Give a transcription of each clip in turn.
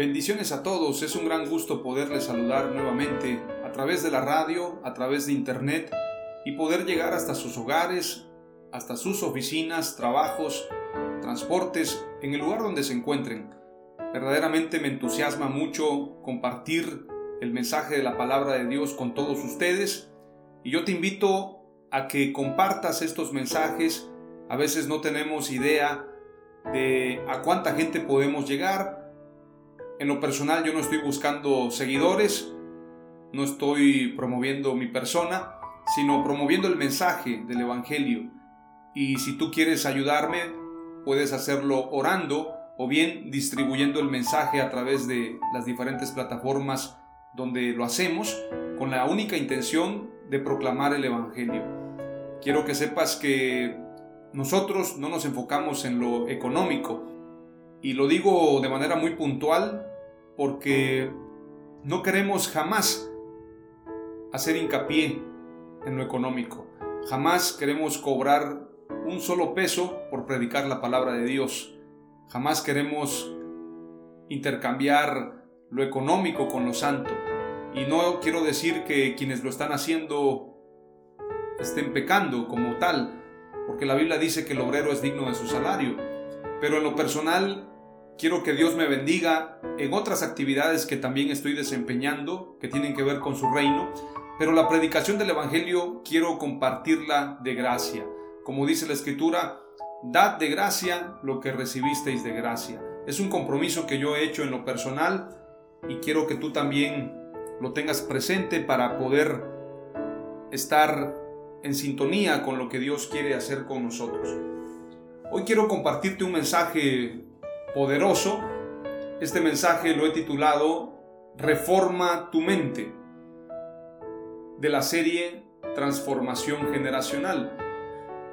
Bendiciones a todos, es un gran gusto poderles saludar nuevamente a través de la radio, a través de internet y poder llegar hasta sus hogares, hasta sus oficinas, trabajos, transportes, en el lugar donde se encuentren. Verdaderamente me entusiasma mucho compartir el mensaje de la palabra de Dios con todos ustedes y yo te invito a que compartas estos mensajes. A veces no tenemos idea de a cuánta gente podemos llegar, en lo personal yo no estoy buscando seguidores, no estoy promoviendo mi persona, sino promoviendo el mensaje del Evangelio. Y si tú quieres ayudarme, puedes hacerlo orando o bien distribuyendo el mensaje a través de las diferentes plataformas donde lo hacemos con la única intención de proclamar el Evangelio. Quiero que sepas que nosotros no nos enfocamos en lo económico y lo digo de manera muy puntual porque no queremos jamás hacer hincapié en lo económico. Jamás queremos cobrar un solo peso por predicar la palabra de Dios. Jamás queremos intercambiar lo económico con lo santo. Y no quiero decir que quienes lo están haciendo estén pecando como tal, porque la Biblia dice que el obrero es digno de su salario. Pero en lo personal Quiero que Dios me bendiga en otras actividades que también estoy desempeñando, que tienen que ver con su reino, pero la predicación del Evangelio quiero compartirla de gracia. Como dice la Escritura, dad de gracia lo que recibisteis de gracia. Es un compromiso que yo he hecho en lo personal y quiero que tú también lo tengas presente para poder estar en sintonía con lo que Dios quiere hacer con nosotros. Hoy quiero compartirte un mensaje poderoso. Este mensaje lo he titulado Reforma tu mente de la serie Transformación Generacional.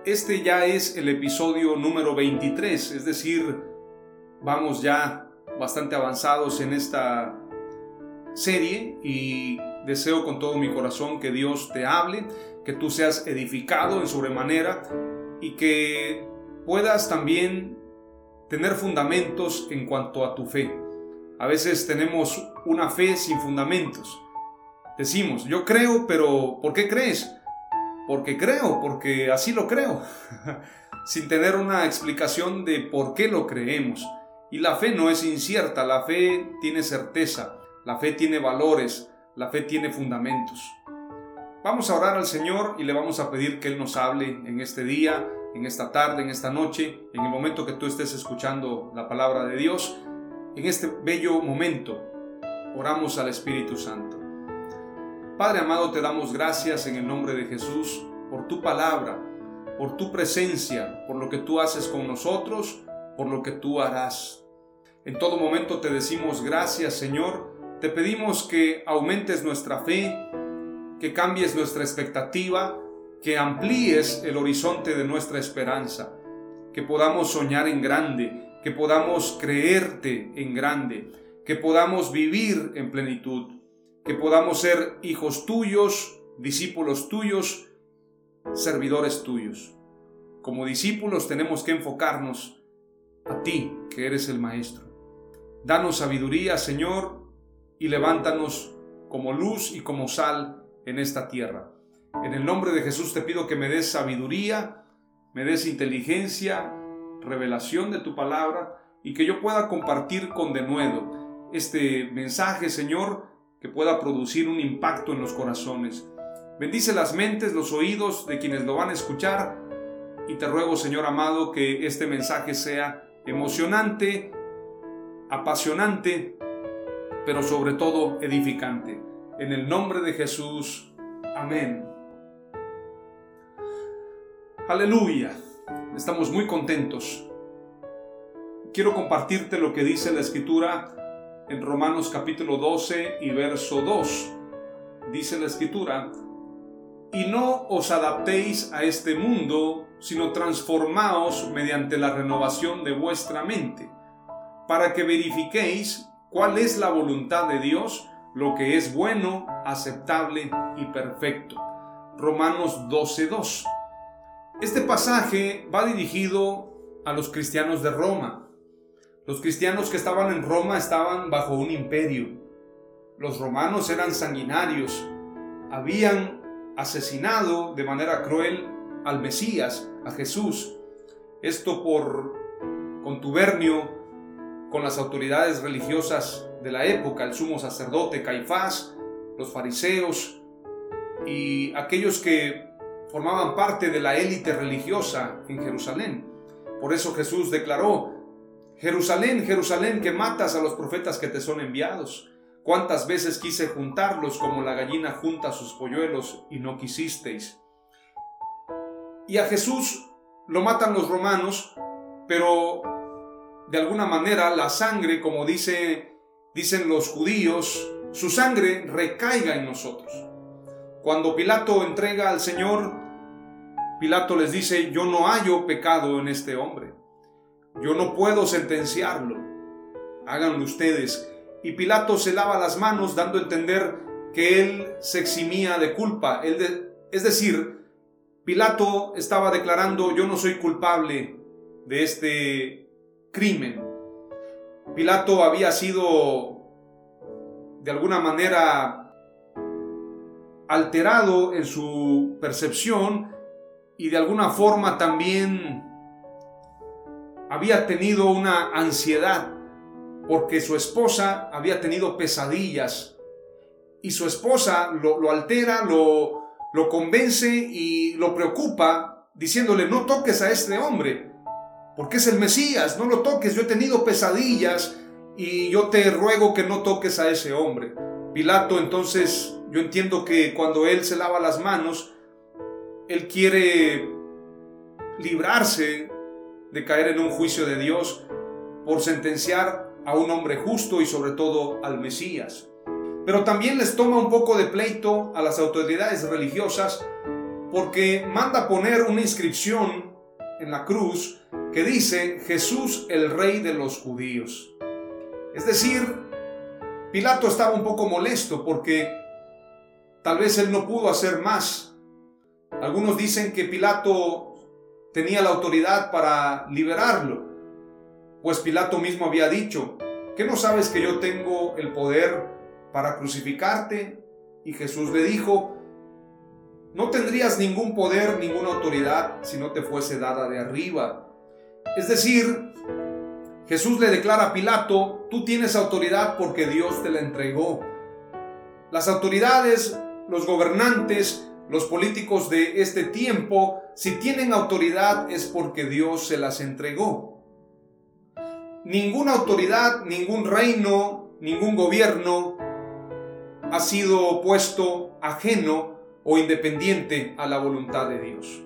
Este ya es el episodio número 23, es decir, vamos ya bastante avanzados en esta serie y deseo con todo mi corazón que Dios te hable, que tú seas edificado en sobremanera y que puedas también tener fundamentos en cuanto a tu fe. A veces tenemos una fe sin fundamentos. Decimos, yo creo, pero ¿por qué crees? Porque creo, porque así lo creo, sin tener una explicación de por qué lo creemos. Y la fe no es incierta, la fe tiene certeza, la fe tiene valores, la fe tiene fundamentos. Vamos a orar al Señor y le vamos a pedir que Él nos hable en este día, en esta tarde, en esta noche, en el momento que tú estés escuchando la palabra de Dios. En este bello momento, oramos al Espíritu Santo. Padre amado, te damos gracias en el nombre de Jesús por tu palabra, por tu presencia, por lo que tú haces con nosotros, por lo que tú harás. En todo momento te decimos gracias, Señor. Te pedimos que aumentes nuestra fe, que cambies nuestra expectativa, que amplíes el horizonte de nuestra esperanza, que podamos soñar en grande, que podamos creerte en grande, que podamos vivir en plenitud, que podamos ser hijos tuyos, discípulos tuyos, servidores tuyos. Como discípulos tenemos que enfocarnos a ti, que eres el Maestro. Danos sabiduría, Señor, y levántanos como luz y como sal en esta tierra. En el nombre de Jesús te pido que me des sabiduría, me des inteligencia, revelación de tu palabra y que yo pueda compartir con denuedo este mensaje, Señor, que pueda producir un impacto en los corazones. Bendice las mentes, los oídos de quienes lo van a escuchar y te ruego, Señor amado, que este mensaje sea emocionante, apasionante, pero sobre todo edificante. En el nombre de Jesús. Amén. Aleluya. Estamos muy contentos. Quiero compartirte lo que dice la escritura en Romanos capítulo 12 y verso 2. Dice la escritura, y no os adaptéis a este mundo, sino transformaos mediante la renovación de vuestra mente, para que verifiquéis cuál es la voluntad de Dios, lo que es bueno, aceptable y perfecto. Romanos 12.2. Este pasaje va dirigido a los cristianos de Roma. Los cristianos que estaban en Roma estaban bajo un imperio. Los romanos eran sanguinarios, habían asesinado de manera cruel al Mesías, a Jesús. Esto por contubernio con las autoridades religiosas de la época, el sumo sacerdote Caifás, los fariseos y aquellos que formaban parte de la élite religiosa en Jerusalén. Por eso Jesús declaró, Jerusalén, Jerusalén, que matas a los profetas que te son enviados. Cuántas veces quise juntarlos como la gallina junta sus polluelos y no quisisteis. Y a Jesús lo matan los romanos, pero de alguna manera la sangre, como dice, dicen los judíos, su sangre recaiga en nosotros. Cuando Pilato entrega al Señor, Pilato les dice, yo no hallo pecado en este hombre. Yo no puedo sentenciarlo. Háganlo ustedes. Y Pilato se lava las manos dando a entender que él se eximía de culpa. es decir, Pilato estaba declarando, yo no soy culpable de este crimen. Pilato había sido de alguna manera alterado en su percepción y de alguna forma también había tenido una ansiedad porque su esposa había tenido pesadillas y su esposa lo, altera, lo, lo convence y lo preocupa diciéndole no toques a este hombre porque es el Mesías, no lo toques, yo he tenido pesadillas y yo te ruego que no toques a ese hombre. Pilato entonces yo entiendo que cuando Él se lava las manos, Él quiere librarse de caer en un juicio de Dios por sentenciar a un hombre justo y sobre todo al Mesías. Pero también les toma un poco de pleito a las autoridades religiosas porque manda poner una inscripción en la cruz que dice Jesús el rey de los judíos. Es decir, Pilato estaba un poco molesto porque Tal vez él no pudo hacer más. Algunos dicen que Pilato tenía la autoridad para liberarlo, pues Pilato mismo había dicho, ¿qué no sabes que yo tengo el poder para crucificarte? Y Jesús le dijo, no tendrías ningún poder, ninguna autoridad si no te fuese dada de arriba. Es decir, Jesús le declara a Pilato, tú tienes autoridad porque Dios te la entregó. Las autoridades los gobernantes, los políticos de este tiempo, si tienen autoridad es porque Dios se las entregó. Ninguna autoridad, ningún reino, ningún gobierno ha sido puesto ajeno o independiente a la voluntad de Dios.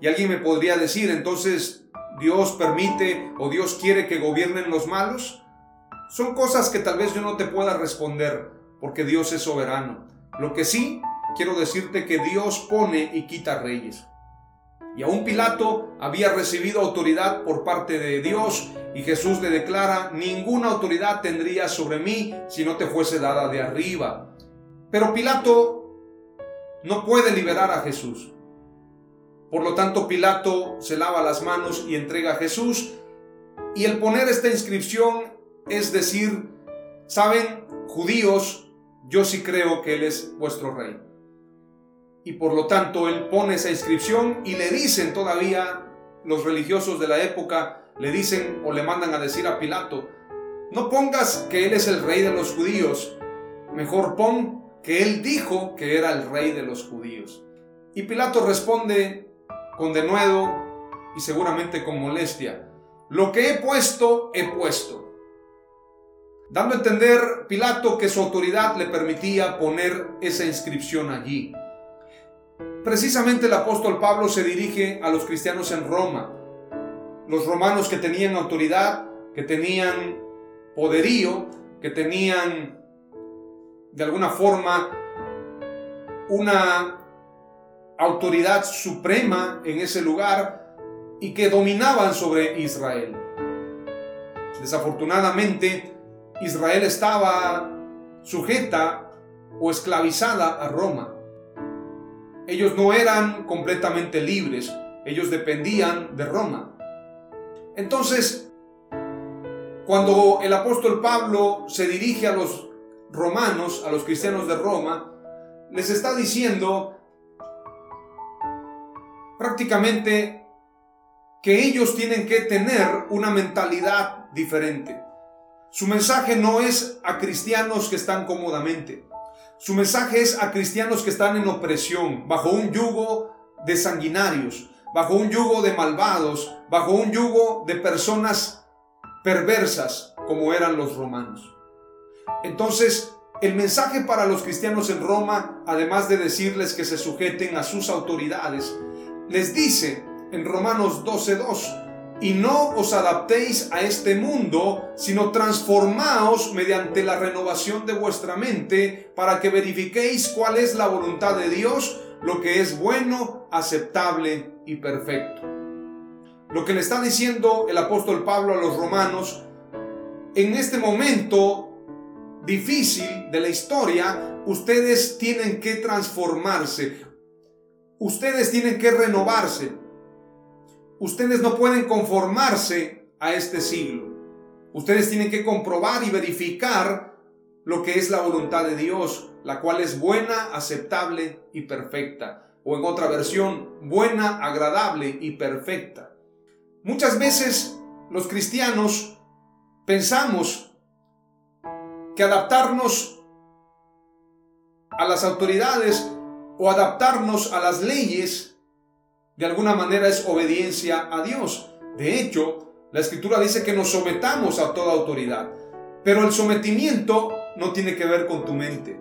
Y alguien me podría decir, entonces, ¿Dios permite o Dios quiere que gobiernen los malos? Son cosas que tal vez yo no te pueda responder porque Dios es soberano. Lo que sí, quiero decirte que Dios pone y quita reyes. Y aún Pilato había recibido autoridad por parte de Dios y Jesús le declara, ninguna autoridad tendría sobre mí si no te fuese dada de arriba. Pero Pilato no puede liberar a Jesús. Por lo tanto, Pilato se lava las manos y entrega a Jesús. Y el poner esta inscripción es decir, Saben, judíos, yo sí creo que Él es vuestro rey. Y por lo tanto Él pone esa inscripción y le dicen todavía los religiosos de la época, le dicen o le mandan a decir a Pilato, no pongas que Él es el rey de los judíos, mejor pon que Él dijo que era el rey de los judíos. Y Pilato responde con denuedo y seguramente con molestia, lo que he puesto, he puesto. Dando a entender Pilato que su autoridad le permitía poner esa inscripción allí. Precisamente el apóstol Pablo se dirige a los cristianos en Roma, los romanos que tenían autoridad, que tenían poderío, que tenían de alguna forma una autoridad suprema en ese lugar y que dominaban sobre Israel. Desafortunadamente, Israel estaba sujeta o esclavizada a Roma. Ellos no eran completamente libres, ellos dependían de Roma. Entonces, cuando el apóstol Pablo se dirige a los romanos, a los cristianos de Roma, les está diciendo prácticamente que ellos tienen que tener una mentalidad diferente. Su mensaje no es a cristianos que están cómodamente. Su mensaje es a cristianos que están en opresión, bajo un yugo de sanguinarios, bajo un yugo de malvados, bajo un yugo de personas perversas como eran los romanos. Entonces, el mensaje para los cristianos en Roma, además de decirles que se sujeten a sus autoridades, les dice en Romanos 12:2, y no os adaptéis a este mundo, sino transformaos mediante la renovación de vuestra mente para que verifiquéis cuál es la voluntad de Dios, lo que es bueno, aceptable y perfecto. Lo que le está diciendo el apóstol Pablo a los romanos, en este momento difícil de la historia, ustedes tienen que transformarse, ustedes tienen que renovarse, Ustedes no pueden conformarse a este siglo. Ustedes tienen que comprobar y verificar lo que es la voluntad de Dios, la cual es buena, aceptable y perfecta. O en otra versión, buena, agradable y perfecta. Muchas veces los cristianos pensamos que adaptarnos a las autoridades o adaptarnos a las leyes de alguna manera es obediencia a Dios. De hecho, la escritura dice que nos sometamos a toda autoridad, pero el sometimiento no tiene que ver con tu mente.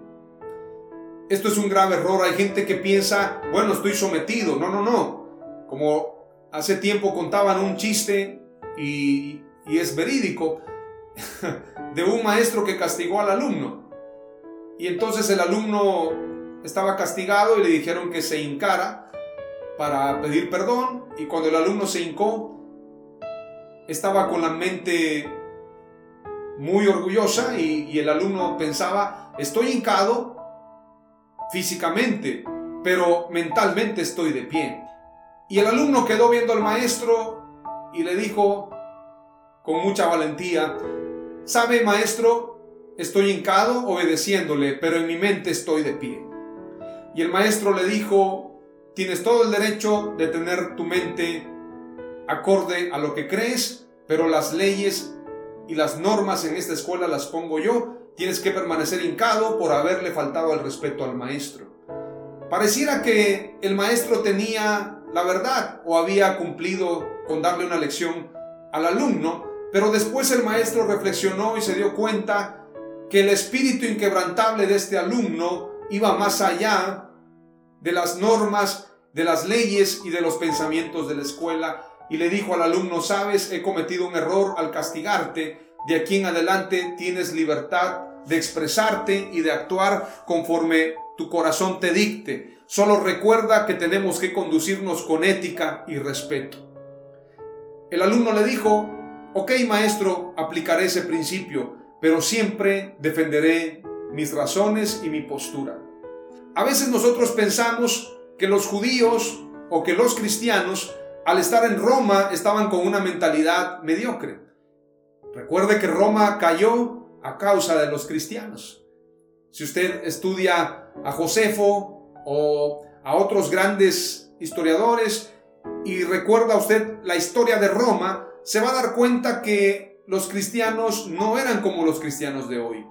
Esto es un grave error. Hay gente que piensa, bueno, estoy sometido. No, no, no. Como hace tiempo contaban un chiste y, y es verídico de un maestro que castigó al alumno. Y entonces el alumno estaba castigado y le dijeron que se hincara para pedir perdón y cuando el alumno se hincó, estaba con la mente muy orgullosa y, el alumno pensaba, estoy hincado físicamente, pero mentalmente estoy de pie. Y el alumno quedó viendo al maestro y le dijo con mucha valentía, sabe maestro, estoy hincado obedeciéndole, pero en mi mente estoy de pie. Y el maestro le dijo, Tienes todo el derecho de tener tu mente acorde a lo que crees, pero las leyes y las normas en esta escuela las pongo yo. Tienes que permanecer hincado por haberle faltado el respeto al maestro. Pareciera que el maestro tenía la verdad o había cumplido con darle una lección al alumno, pero después el maestro reflexionó y se dio cuenta que el espíritu inquebrantable de este alumno iba más allá de las normas, de las leyes y de los pensamientos de la escuela y le dijo al alumno, sabes, he cometido un error al castigarte, de aquí en adelante tienes libertad de expresarte y de actuar conforme tu corazón te dicte. Solo recuerda que tenemos que conducirnos con ética y respeto. El alumno le dijo, ok maestro, aplicaré ese principio, pero siempre defenderé mis razones y mi postura. A veces nosotros pensamos que los judíos o que los cristianos al estar en Roma estaban con una mentalidad mediocre. Recuerde que Roma cayó a causa de los cristianos. Si usted estudia a Josefo o a otros grandes historiadores y recuerda usted la historia de Roma, se va a dar cuenta que los cristianos no eran como los cristianos de hoy.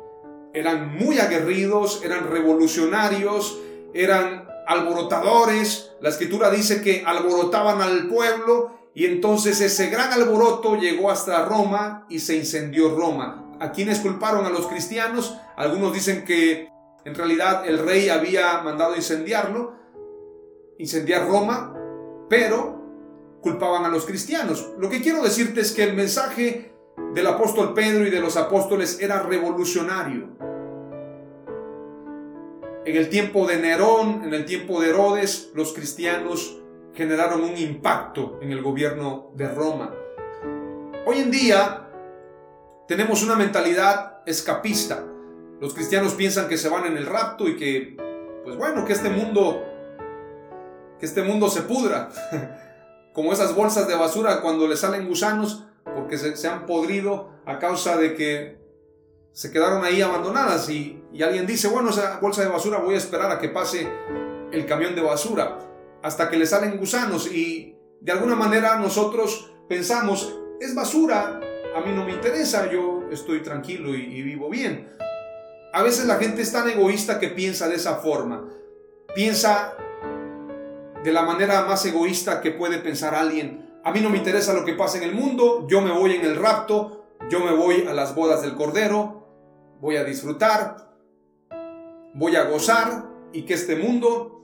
Eran muy aguerridos, eran revolucionarios, eran alborotadores. La escritura dice que alborotaban al pueblo y entonces ese gran alboroto llegó hasta Roma y se incendió Roma. ¿A quiénes culparon a los cristianos? Algunos dicen que en realidad el rey había mandado incendiarlo, incendiar Roma, pero culpaban a los cristianos. Lo que quiero decirte es que el mensaje del apóstol Pedro y de los apóstoles era revolucionario. En el tiempo de Nerón, en el tiempo de Herodes, los cristianos generaron un impacto en el gobierno de Roma. Hoy en día tenemos una mentalidad escapista. Los cristianos piensan que se van en el rapto y que, pues bueno, que este mundo, que este mundo se pudra. Como esas bolsas de basura cuando le salen gusanos porque se, se han podrido a causa de que se quedaron ahí abandonadas y, y alguien dice, bueno, esa bolsa de basura voy a esperar a que pase el camión de basura hasta que le salen gusanos y de alguna manera nosotros pensamos, es basura, a mí no me interesa, yo estoy tranquilo y, vivo bien. A veces la gente es tan egoísta que piensa de esa forma. Piensa de la manera más egoísta que puede pensar alguien. A mí no me interesa lo que pasa en el mundo, yo me voy en el rapto, yo me voy a las bodas del Cordero, voy a disfrutar, voy a gozar y que este mundo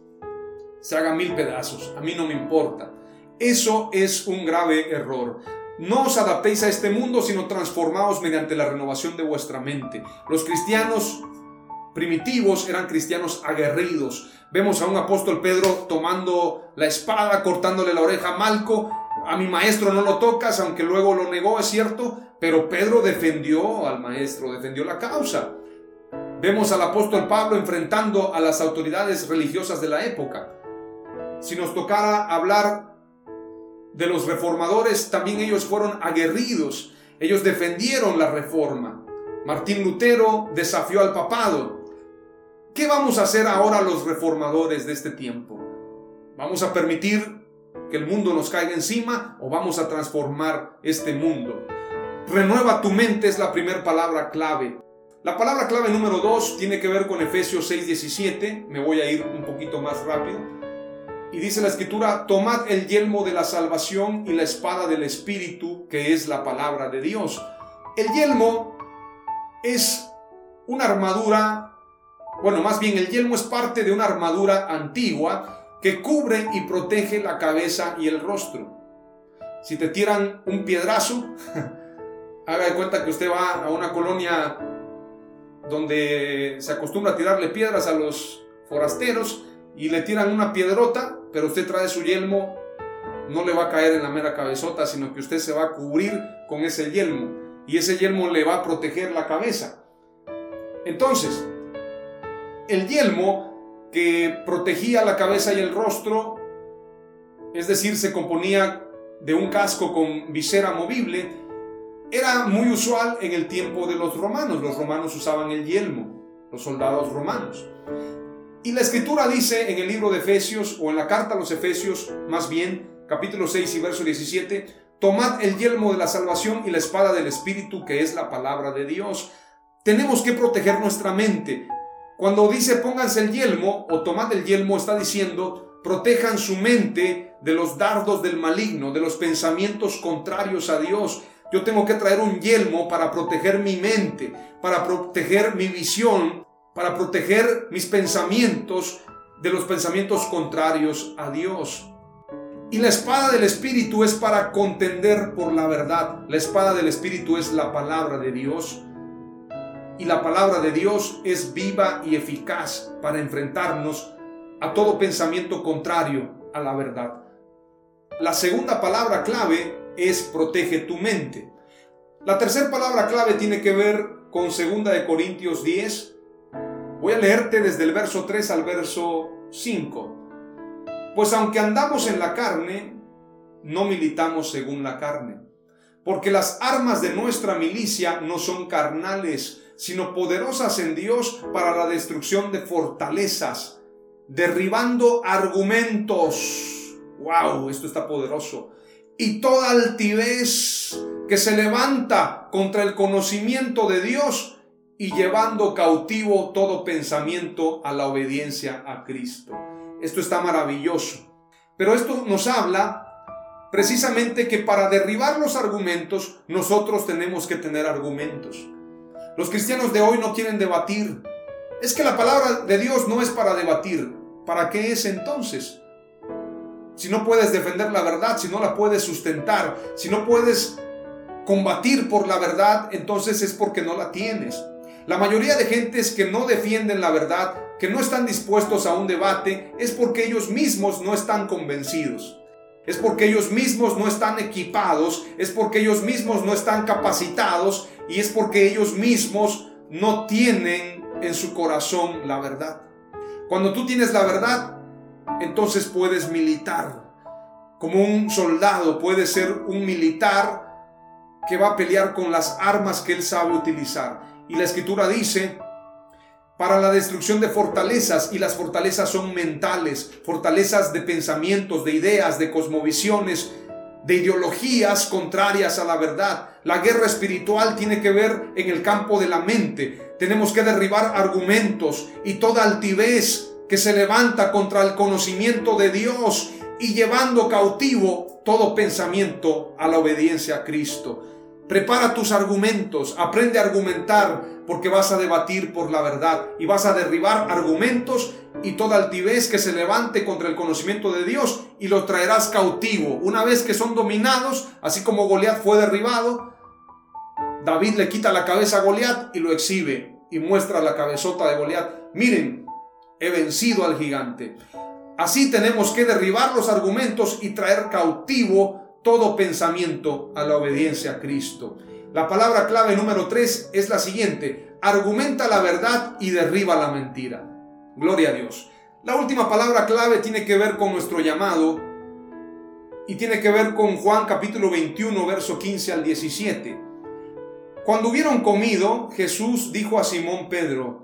se haga mil pedazos. A mí no me importa. Eso es un grave error. No os adaptéis a este mundo, sino transformaos mediante la renovación de vuestra mente. Los cristianos primitivos eran cristianos aguerridos. Vemos a un apóstol Pedro tomando la espada, cortándole la oreja a Malco. A mi maestro no lo tocas, aunque luego lo negó, es cierto, pero Pedro defendió al maestro, defendió la causa. Vemos al apóstol Pablo enfrentando a las autoridades religiosas de la época. Si nos tocara hablar de los reformadores, también ellos fueron aguerridos, ellos defendieron la reforma. Martín Lutero desafió al papado. ¿Qué vamos a hacer ahora los reformadores de este tiempo? ¿Vamos a permitir que el mundo nos caiga encima o vamos a transformar este mundo? Renueva tu mente es la primera palabra clave. La palabra clave número dos tiene que ver con Efesios 6:17. Me voy a ir un poquito más rápido. Y dice la escritura, tomad el yelmo de la salvación y la espada del Espíritu, que es la palabra de Dios. El yelmo es una armadura, bueno, más bien el yelmo es parte de una armadura antigua que cubre y protege la cabeza y el rostro. Si te tiran un piedrazo, haga de cuenta que usted va a una colonia donde se acostumbra a tirarle piedras a los forasteros y le tiran una piedrota, pero usted trae su yelmo, no le va a caer en la mera cabezota, sino que usted se va a cubrir con ese yelmo y ese yelmo le va a proteger la cabeza. Entonces, el yelmo que protegía la cabeza y el rostro, es decir, se componía de un casco con visera movible, era muy usual en el tiempo de los romanos. Los romanos usaban el yelmo, los soldados romanos. Y la escritura dice en el libro de Efesios, o en la carta a los Efesios, más bien, capítulo 6 y verso 17, tomad el yelmo de la salvación y la espada del Espíritu, que es la palabra de Dios. Tenemos que proteger nuestra mente. Cuando dice pónganse el yelmo o tomad el yelmo, está diciendo protejan su mente de los dardos del maligno, de los pensamientos contrarios a Dios. Yo tengo que traer un yelmo para proteger mi mente, para proteger mi visión, para proteger mis pensamientos de los pensamientos contrarios a Dios. Y la espada del Espíritu es para contender por la verdad. La espada del Espíritu es la palabra de Dios. Y la palabra de Dios es viva y eficaz para enfrentarnos a todo pensamiento contrario a la verdad. La segunda palabra clave es protege tu mente. La tercera palabra clave tiene que ver con 2 de Corintios 10, Voy a leerte desde el verso 3 al verso 5. Pues aunque andamos en la carne, no militamos según la carne. Porque las armas de nuestra milicia no son carnales, sino poderosas en Dios para la destrucción de fortalezas, derribando argumentos. ¡Wow! Esto está poderoso. Y toda altivez que se levanta contra el conocimiento de Dios y llevando cautivo todo pensamiento a la obediencia a Cristo. Esto está maravilloso. Pero esto nos habla precisamente que para derribar los argumentos nosotros tenemos que tener argumentos. Los cristianos de hoy no quieren debatir. Es que la palabra de Dios no es para debatir. ¿Para qué es entonces? Si no puedes defender la verdad, si no la puedes sustentar, si no puedes combatir por la verdad, entonces es porque no la tienes. La mayoría de gentes que no defienden la verdad, que no están dispuestos a un debate, es porque ellos mismos no están convencidos. Es porque ellos mismos no están equipados, es porque ellos mismos no están capacitados y es porque ellos mismos no tienen en su corazón la verdad. Cuando tú tienes la verdad, entonces puedes militar. Como un soldado puede ser un militar que va a pelear con las armas que él sabe utilizar. Y la escritura dice, para la destrucción de fortalezas, y las fortalezas son mentales, fortalezas de pensamientos, de ideas, de cosmovisiones, de ideologías contrarias a la verdad. La guerra espiritual tiene que ver en el campo de la mente. Tenemos que derribar argumentos y toda altivez que se levanta contra el conocimiento de Dios y llevando cautivo todo pensamiento a la obediencia a Cristo. Prepara tus argumentos, aprende a argumentar porque vas a debatir por la verdad y vas a derribar argumentos y toda altivez que se levante contra el conocimiento de Dios y lo traerás cautivo. Una vez que son dominados, así como Goliat fue derribado, David le quita la cabeza a Goliat y lo exhibe y muestra la cabezota de Goliat. Miren, he vencido al gigante. Así tenemos que derribar los argumentos y traer cautivo todo pensamiento a la obediencia a Cristo. La palabra clave número 3 es la siguiente. Argumenta la verdad y derriba la mentira. Gloria a Dios. La última palabra clave tiene que ver con nuestro llamado y tiene que ver con Juan capítulo 21, verso 15 al 17. Cuando hubieron comido, Jesús dijo a Simón Pedro,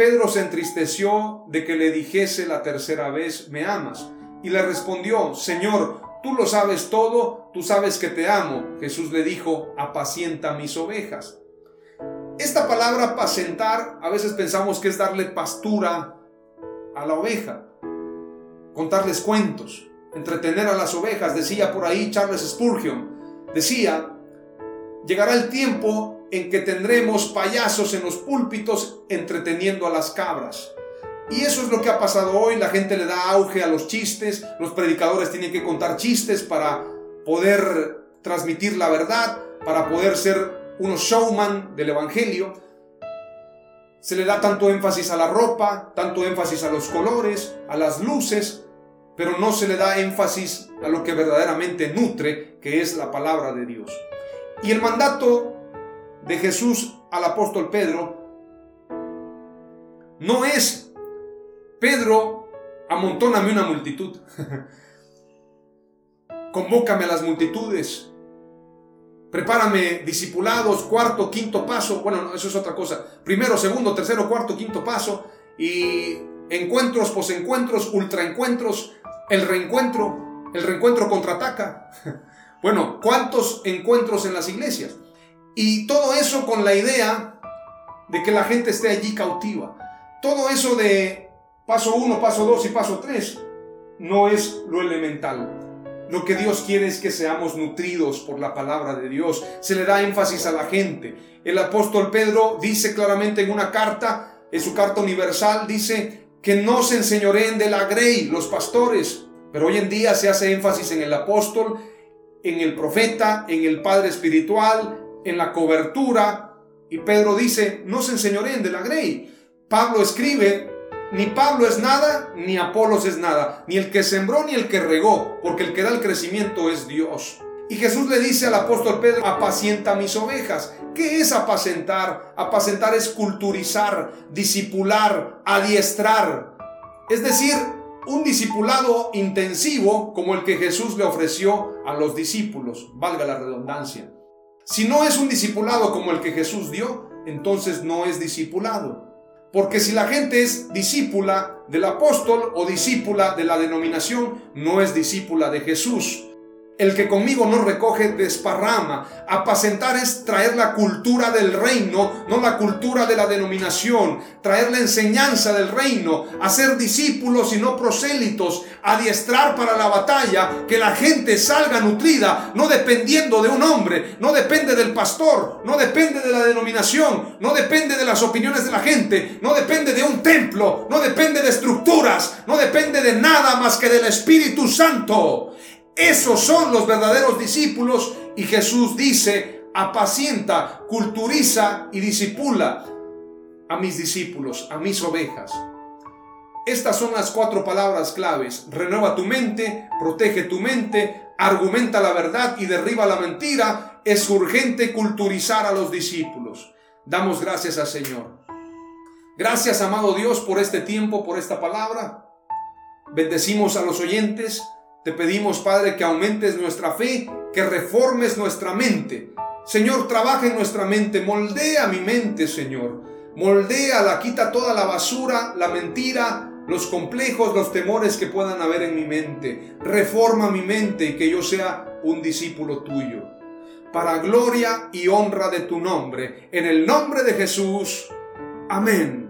Pedro se entristeció de que le dijese la tercera vez, ¿me amas? Y le respondió, Señor, Tú lo sabes todo, tú sabes que te amo. Jesús le dijo, apacienta mis ovejas. Esta palabra apacentar a veces pensamos que es darle pastura a la oveja, contarles cuentos, entretener a las ovejas. Decía por ahí Charles Spurgeon, decía, llegará el tiempo en que tendremos payasos en los púlpitos entreteniendo a las cabras. Y eso es lo que ha pasado hoy. La gente le da auge a los chistes. Los predicadores tienen que contar chistes para poder transmitir la verdad, para poder ser unos showman del Evangelio. Se le da tanto énfasis a la ropa, tanto énfasis a los colores, a las luces, pero no se le da énfasis a lo que verdaderamente nutre, que es la palabra de Dios. Y el mandato de Jesús al apóstol Pedro no es Pedro, amontóname una multitud. Convócame a las multitudes. Prepárame discipulados, cuarto, quinto paso. Bueno, eso es otra cosa. Primero, segundo, tercero, cuarto, quinto paso. Y encuentros, posencuentros, ultraencuentros, el reencuentro, el reencuentro contraataca. Bueno, ¿cuántos encuentros en las iglesias? Y todo eso con la idea de que la gente esté allí cautiva. Todo eso de paso 1, paso 2 y paso 3 no es lo elemental. Lo que Dios quiere es que seamos nutridos por la palabra de Dios. Se le da énfasis a la gente. El apóstol Pedro dice claramente en una carta, en su carta universal, dice que no se enseñoreen de la grey, los pastores. Pero hoy en día se hace énfasis en el apóstol, en el profeta, en el padre espiritual, en la cobertura. Y Pedro dice, no se enseñoreen de la grey. Pablo escribe, ni Pablo es nada, ni Apolos es nada, ni el que sembró, ni el que regó, porque el que da el crecimiento es Dios. Y Jesús le dice al apóstol Pedro, apacienta mis ovejas. ¿Qué es apacentar? Apacentar es culturizar, disipular, adiestrar. Es decir, un discipulado intensivo como el que Jesús le ofreció a los discípulos, valga la redundancia. Si no es un discipulado como el que Jesús dio, entonces no es discipulado. Porque si la gente es discípula del apóstol o discípula de la denominación, no es discípula de Jesús. El que conmigo no recoge desparrama. Apacentar es traer la cultura del reino, no la cultura de la denominación. Traer la enseñanza del reino. Hacer discípulos y no prosélitos. Adiestrar para la batalla. Que la gente salga nutrida, no dependiendo de un hombre. No depende del pastor. No depende de la denominación. No depende de las opiniones de la gente. No depende de un templo. No depende de estructuras. No depende de nada más que del Espíritu Santo. Esos son los verdaderos discípulos y Jesús dice, apacienta, culturiza y disipula a mis discípulos, a mis ovejas. Estas son las cuatro palabras claves. Renueva tu mente, protege tu mente, argumenta la verdad y derriba la mentira. Es urgente culturizar a los discípulos. Damos gracias al Señor. Gracias, amado Dios, por este tiempo, por esta palabra. Bendecimos a los oyentes te pedimos, Padre, que aumentes nuestra fe, que reformes nuestra mente. Señor, trabaja en nuestra mente, moldea mi mente, Señor. Moldea, la quita toda la basura, la mentira, los complejos, los temores que puedan haber en mi mente. Reforma mi mente y que yo sea un discípulo tuyo. Para gloria y honra de tu nombre. En el nombre de Jesús. Amén.